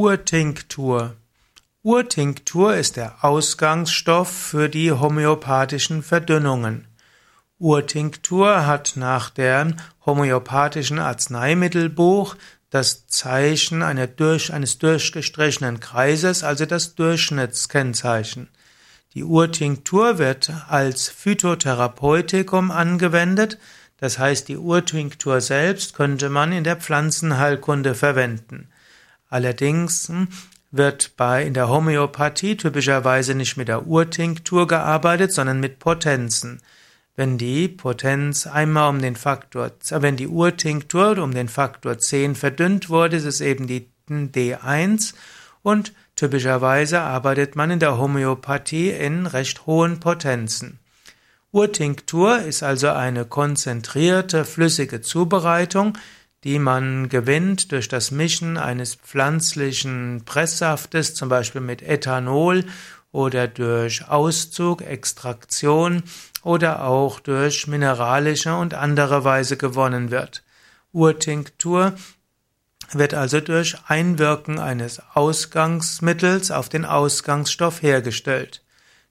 Urtinktur. Urtinktur ist der Ausgangsstoff für die homöopathischen Verdünnungen. Urtinktur hat nach dem homöopathischen Arzneimittelbuch das Zeichen eines durchgestrichenen Kreises, also das Durchschnittskennzeichen. Die Urtinktur wird als Phytotherapeutikum angewendet, das heißt die Urtinktur selbst könnte man in der Pflanzenheilkunde verwenden. Allerdings hm, wird bei in der Homöopathie typischerweise nicht mit der Urtinktur gearbeitet, sondern mit Potenzen. Wenn die Potenz einmal um den Faktor, äh, wenn die Urtinktur um den Faktor 10 verdünnt wurde, ist es eben die D1 und typischerweise arbeitet man in der Homöopathie in recht hohen Potenzen. Urtinktur ist also eine konzentrierte flüssige Zubereitung, die man gewinnt durch das Mischen eines pflanzlichen Presssaftes, zum Beispiel mit Ethanol oder durch Auszug, Extraktion oder auch durch mineralische und andere Weise gewonnen wird. Urtinktur wird also durch Einwirken eines Ausgangsmittels auf den Ausgangsstoff hergestellt.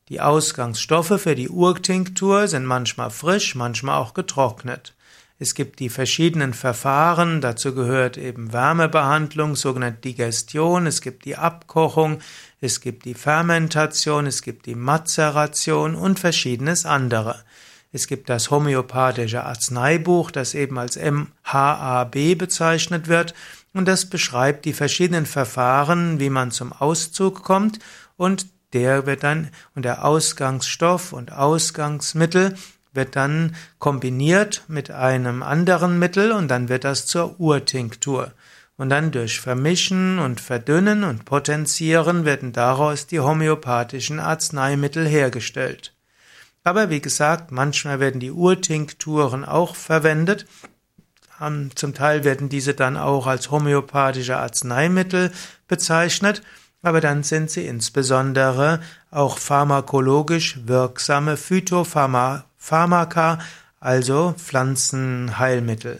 Die Ausgangsstoffe für die Urtinktur sind manchmal frisch, manchmal auch getrocknet. Es gibt die verschiedenen Verfahren, dazu gehört eben Wärmebehandlung, sogenannte Digestion, es gibt die Abkochung, es gibt die Fermentation, es gibt die Mazeration und verschiedenes andere. Es gibt das homöopathische Arzneibuch, das eben als MHAB bezeichnet wird und das beschreibt die verschiedenen Verfahren, wie man zum Auszug kommt und der wird dann und der Ausgangsstoff und Ausgangsmittel wird dann kombiniert mit einem anderen Mittel und dann wird das zur Urtinktur. Und dann durch Vermischen und Verdünnen und Potenzieren werden daraus die homöopathischen Arzneimittel hergestellt. Aber wie gesagt, manchmal werden die Urtinkturen auch verwendet. Zum Teil werden diese dann auch als homöopathische Arzneimittel bezeichnet, aber dann sind sie insbesondere auch pharmakologisch wirksame Phytopharmaka, also Pflanzenheilmittel.